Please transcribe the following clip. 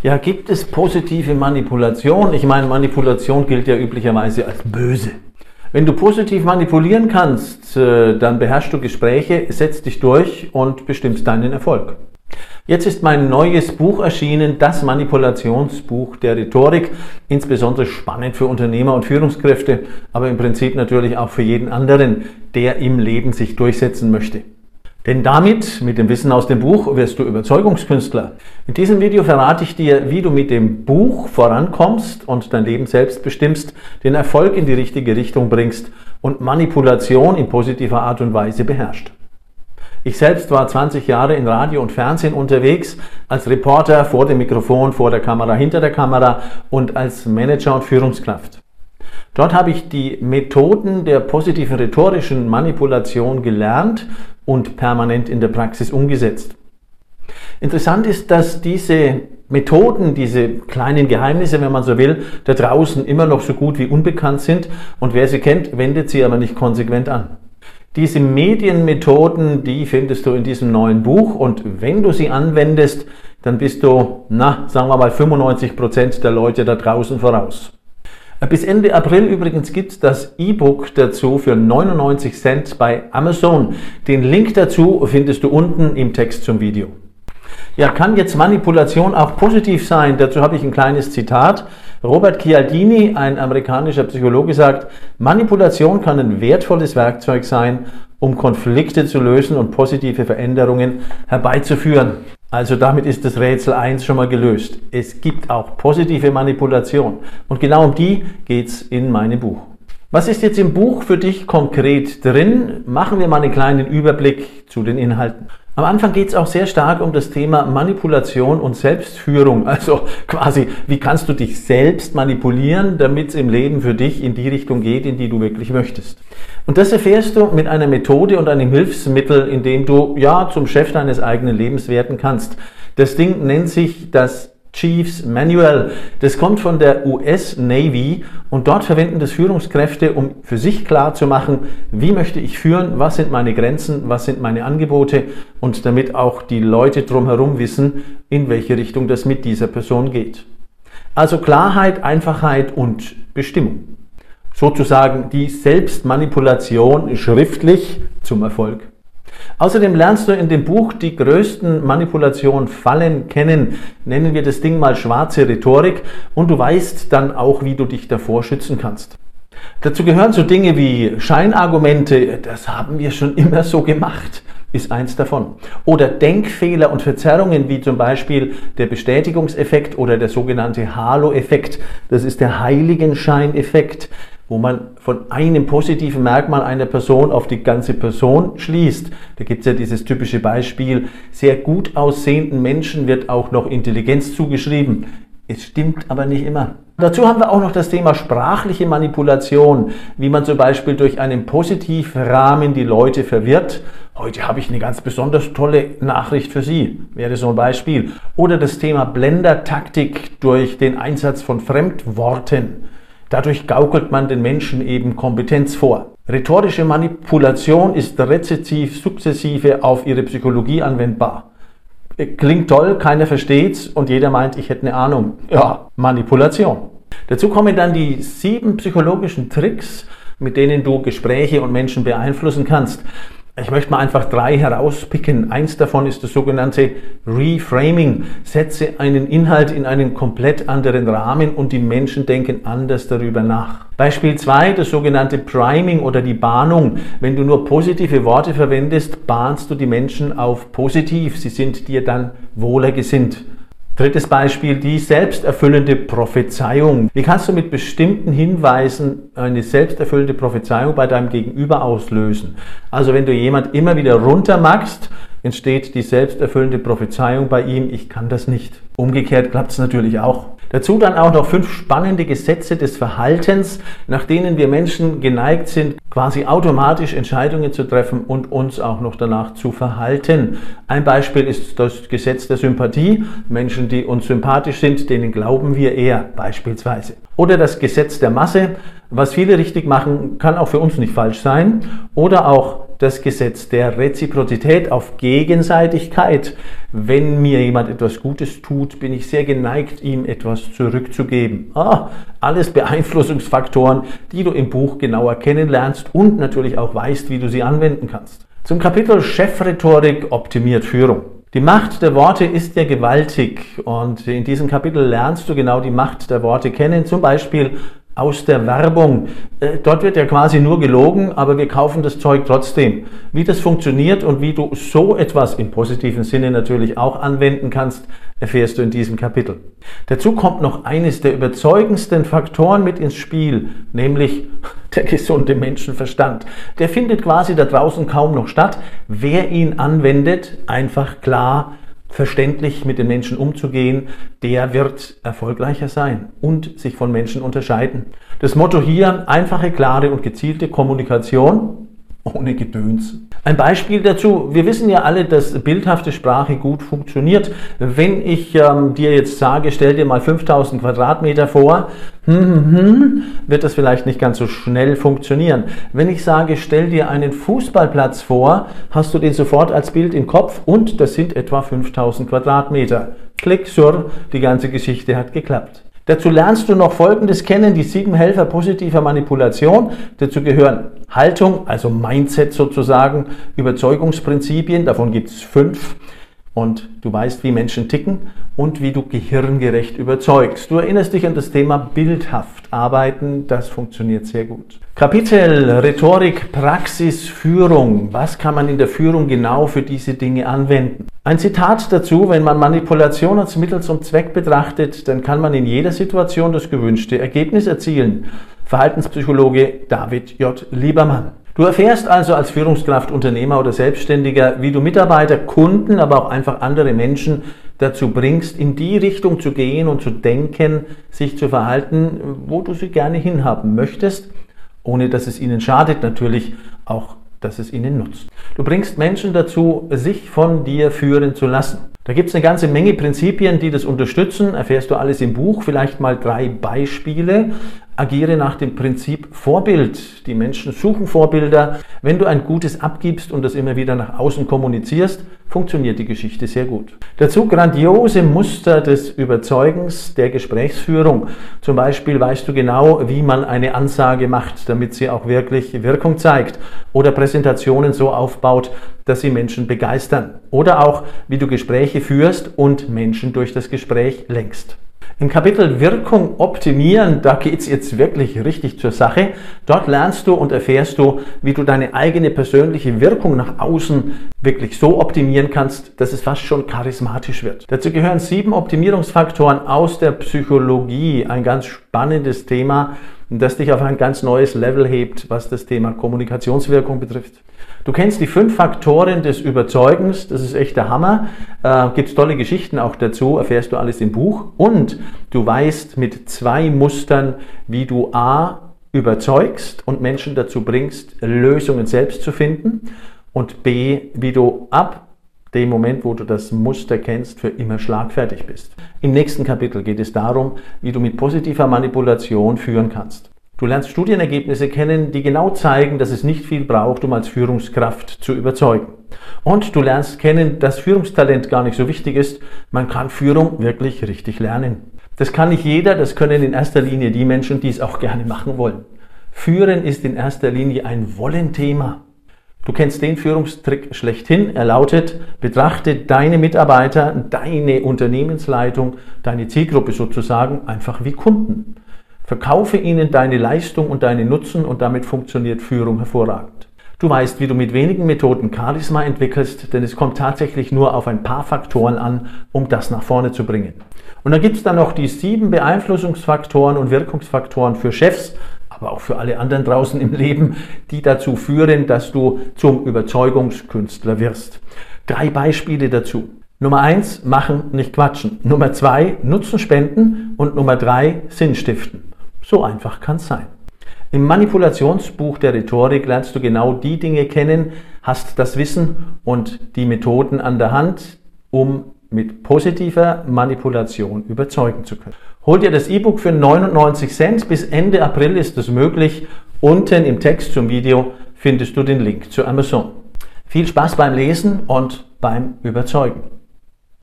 Ja, gibt es positive Manipulation? Ich meine, Manipulation gilt ja üblicherweise als böse. Wenn du positiv manipulieren kannst, äh, dann beherrschst du Gespräche, setzt dich durch und bestimmst deinen Erfolg. Jetzt ist mein neues Buch erschienen, das Manipulationsbuch der Rhetorik, insbesondere spannend für Unternehmer und Führungskräfte, aber im Prinzip natürlich auch für jeden anderen, der im Leben sich durchsetzen möchte. Denn damit, mit dem Wissen aus dem Buch, wirst du Überzeugungskünstler. In diesem Video verrate ich dir, wie du mit dem Buch vorankommst und dein Leben selbst bestimmst, den Erfolg in die richtige Richtung bringst und Manipulation in positiver Art und Weise beherrscht. Ich selbst war 20 Jahre in Radio und Fernsehen unterwegs, als Reporter vor dem Mikrofon, vor der Kamera, hinter der Kamera und als Manager und Führungskraft. Dort habe ich die Methoden der positiven rhetorischen Manipulation gelernt und permanent in der Praxis umgesetzt. Interessant ist, dass diese Methoden, diese kleinen Geheimnisse, wenn man so will, da draußen immer noch so gut wie unbekannt sind und wer sie kennt, wendet sie aber nicht konsequent an. Diese Medienmethoden, die findest du in diesem neuen Buch und wenn du sie anwendest, dann bist du, na, sagen wir mal 95 Prozent der Leute da draußen voraus. Bis Ende April übrigens gibt es das E-Book dazu für 99 Cent bei Amazon. Den Link dazu findest du unten im Text zum Video. Ja, kann jetzt Manipulation auch positiv sein? Dazu habe ich ein kleines Zitat. Robert Cialdini, ein amerikanischer Psychologe, sagt, Manipulation kann ein wertvolles Werkzeug sein, um Konflikte zu lösen und positive Veränderungen herbeizuführen. Also damit ist das Rätsel 1 schon mal gelöst. Es gibt auch positive Manipulation. Und genau um die geht's in meinem Buch. Was ist jetzt im Buch für dich konkret drin? Machen wir mal einen kleinen Überblick zu den Inhalten. Am Anfang geht es auch sehr stark um das Thema Manipulation und Selbstführung. Also quasi, wie kannst du dich selbst manipulieren, damit es im Leben für dich in die Richtung geht, in die du wirklich möchtest. Und das erfährst du mit einer Methode und einem Hilfsmittel, in dem du ja zum Chef deines eigenen Lebens werden kannst. Das Ding nennt sich das Chiefs Manual. Das kommt von der US Navy und dort verwenden das Führungskräfte, um für sich klar zu machen, wie möchte ich führen, was sind meine Grenzen, was sind meine Angebote und damit auch die Leute drumherum wissen, in welche Richtung das mit dieser Person geht. Also Klarheit, Einfachheit und Bestimmung. Sozusagen die Selbstmanipulation schriftlich zum Erfolg. Außerdem lernst du in dem Buch die größten Manipulation-Fallen kennen. Nennen wir das Ding mal schwarze Rhetorik und du weißt dann auch, wie du dich davor schützen kannst. Dazu gehören so Dinge wie Scheinargumente, das haben wir schon immer so gemacht, ist eins davon. Oder Denkfehler und Verzerrungen wie zum Beispiel der Bestätigungseffekt oder der sogenannte Halo-Effekt, das ist der Heiligenscheineffekt wo man von einem positiven Merkmal einer Person auf die ganze Person schließt. Da gibt es ja dieses typische Beispiel, sehr gut aussehenden Menschen wird auch noch Intelligenz zugeschrieben. Es stimmt aber nicht immer. Dazu haben wir auch noch das Thema sprachliche Manipulation, wie man zum Beispiel durch einen Positivrahmen die Leute verwirrt. Heute habe ich eine ganz besonders tolle Nachricht für Sie, wäre so ein Beispiel. Oder das Thema Blendertaktik durch den Einsatz von Fremdworten. Dadurch gaukelt man den Menschen eben Kompetenz vor. Rhetorische Manipulation ist rezessiv sukzessive auf ihre Psychologie anwendbar. Klingt toll, keiner versteht's und jeder meint, ich hätte eine Ahnung. Ja, Manipulation. Dazu kommen dann die sieben psychologischen Tricks, mit denen du Gespräche und Menschen beeinflussen kannst. Ich möchte mal einfach drei herauspicken. Eins davon ist das sogenannte Reframing. Setze einen Inhalt in einen komplett anderen Rahmen und die Menschen denken anders darüber nach. Beispiel zwei, das sogenannte Priming oder die Bahnung. Wenn du nur positive Worte verwendest, bahnst du die Menschen auf positiv. Sie sind dir dann wohler gesinnt. Drittes Beispiel, die selbsterfüllende Prophezeiung. Wie kannst du mit bestimmten Hinweisen eine selbsterfüllende Prophezeiung bei deinem Gegenüber auslösen? Also wenn du jemand immer wieder runtermachst, entsteht die selbsterfüllende Prophezeiung bei ihm, ich kann das nicht. Umgekehrt klappt es natürlich auch. Dazu dann auch noch fünf spannende Gesetze des Verhaltens, nach denen wir Menschen geneigt sind, quasi automatisch Entscheidungen zu treffen und uns auch noch danach zu verhalten. Ein Beispiel ist das Gesetz der Sympathie. Menschen, die uns sympathisch sind, denen glauben wir eher beispielsweise. Oder das Gesetz der Masse. Was viele richtig machen, kann auch für uns nicht falsch sein. Oder auch das Gesetz der Reziprozität auf Gegenseitigkeit. Wenn mir jemand etwas Gutes tut, bin ich sehr geneigt, ihm etwas zurückzugeben. Ah, alles Beeinflussungsfaktoren, die du im Buch genauer kennenlernst und natürlich auch weißt, wie du sie anwenden kannst. Zum Kapitel Chefrhetorik optimiert Führung. Die Macht der Worte ist ja gewaltig und in diesem Kapitel lernst du genau die Macht der Worte kennen, zum Beispiel aus der Werbung. Äh, dort wird ja quasi nur gelogen, aber wir kaufen das Zeug trotzdem. Wie das funktioniert und wie du so etwas im positiven Sinne natürlich auch anwenden kannst, erfährst du in diesem Kapitel. Dazu kommt noch eines der überzeugendsten Faktoren mit ins Spiel, nämlich der gesunde Menschenverstand. Der findet quasi da draußen kaum noch statt. Wer ihn anwendet, einfach klar verständlich mit den Menschen umzugehen, der wird erfolgreicher sein und sich von Menschen unterscheiden. Das Motto hier, einfache, klare und gezielte Kommunikation ohne Gedöns. Ein Beispiel dazu, wir wissen ja alle, dass bildhafte Sprache gut funktioniert. Wenn ich ähm, dir jetzt sage, stell dir mal 5000 Quadratmeter vor, hm, hm, hm, wird das vielleicht nicht ganz so schnell funktionieren. Wenn ich sage, stell dir einen Fußballplatz vor, hast du den sofort als Bild im Kopf und das sind etwa 5000 Quadratmeter. Klick, sur, die ganze Geschichte hat geklappt. Dazu lernst du noch Folgendes kennen, die sieben Helfer positiver Manipulation. Dazu gehören Haltung, also Mindset sozusagen, Überzeugungsprinzipien, davon gibt es fünf. Und du weißt, wie Menschen ticken und wie du gehirngerecht überzeugst. Du erinnerst dich an das Thema bildhaft arbeiten, das funktioniert sehr gut. Kapitel Rhetorik, Praxis, Führung. Was kann man in der Führung genau für diese Dinge anwenden? Ein Zitat dazu, wenn man Manipulation als Mittel zum Zweck betrachtet, dann kann man in jeder Situation das gewünschte Ergebnis erzielen. Verhaltenspsychologe David J. Liebermann. Du erfährst also als Führungskraft, Unternehmer oder Selbstständiger, wie du Mitarbeiter, Kunden, aber auch einfach andere Menschen dazu bringst, in die Richtung zu gehen und zu denken, sich zu verhalten, wo du sie gerne hinhaben möchtest, ohne dass es ihnen schadet, natürlich auch dass es ihnen nutzt. Du bringst Menschen dazu, sich von dir führen zu lassen. Da gibt es eine ganze Menge Prinzipien, die das unterstützen. Erfährst du alles im Buch. Vielleicht mal drei Beispiele. Agiere nach dem Prinzip Vorbild. Die Menschen suchen Vorbilder. Wenn du ein Gutes abgibst und das immer wieder nach außen kommunizierst, funktioniert die Geschichte sehr gut. Dazu grandiose Muster des Überzeugens der Gesprächsführung. Zum Beispiel weißt du genau, wie man eine Ansage macht, damit sie auch wirklich Wirkung zeigt. Oder Präsentationen so aufbaut, dass sie Menschen begeistern. Oder auch, wie du Gespräche führst und Menschen durch das Gespräch lenkst. Im Kapitel Wirkung optimieren, da geht es jetzt wirklich richtig zur Sache. Dort lernst du und erfährst du, wie du deine eigene persönliche Wirkung nach außen wirklich so optimieren kannst, dass es fast schon charismatisch wird. Dazu gehören sieben Optimierungsfaktoren aus der Psychologie, ein ganz spannendes Thema, das dich auf ein ganz neues Level hebt, was das Thema Kommunikationswirkung betrifft. Du kennst die fünf Faktoren des Überzeugens, das ist echt der Hammer. Äh, Gibt tolle Geschichten auch dazu, erfährst du alles im Buch. Und du weißt mit zwei Mustern, wie du A überzeugst und Menschen dazu bringst, Lösungen selbst zu finden. Und B, wie du ab dem Moment, wo du das Muster kennst, für immer schlagfertig bist. Im nächsten Kapitel geht es darum, wie du mit positiver Manipulation führen kannst. Du lernst Studienergebnisse kennen, die genau zeigen, dass es nicht viel braucht, um als Führungskraft zu überzeugen. Und du lernst kennen, dass Führungstalent gar nicht so wichtig ist. Man kann Führung wirklich richtig lernen. Das kann nicht jeder, das können in erster Linie die Menschen, die es auch gerne machen wollen. Führen ist in erster Linie ein Wollen-Thema. Du kennst den Führungstrick schlechthin. Er lautet, betrachte deine Mitarbeiter, deine Unternehmensleitung, deine Zielgruppe sozusagen einfach wie Kunden. Verkaufe ihnen deine Leistung und deine Nutzen und damit funktioniert Führung hervorragend. Du weißt, wie du mit wenigen Methoden Charisma entwickelst, denn es kommt tatsächlich nur auf ein paar Faktoren an, um das nach vorne zu bringen. Und dann gibt es dann noch die sieben Beeinflussungsfaktoren und Wirkungsfaktoren für Chefs, aber auch für alle anderen draußen im Leben, die dazu führen, dass du zum Überzeugungskünstler wirst. Drei Beispiele dazu. Nummer eins, machen, nicht quatschen. Nummer zwei, Nutzen spenden. Und Nummer drei, Sinn stiften. So einfach kann es sein. Im Manipulationsbuch der Rhetorik lernst du genau die Dinge kennen, hast das Wissen und die Methoden an der Hand, um mit positiver Manipulation überzeugen zu können. Hol dir das E-Book für 99 Cent. Bis Ende April ist es möglich. Unten im Text zum Video findest du den Link zu Amazon. Viel Spaß beim Lesen und beim Überzeugen.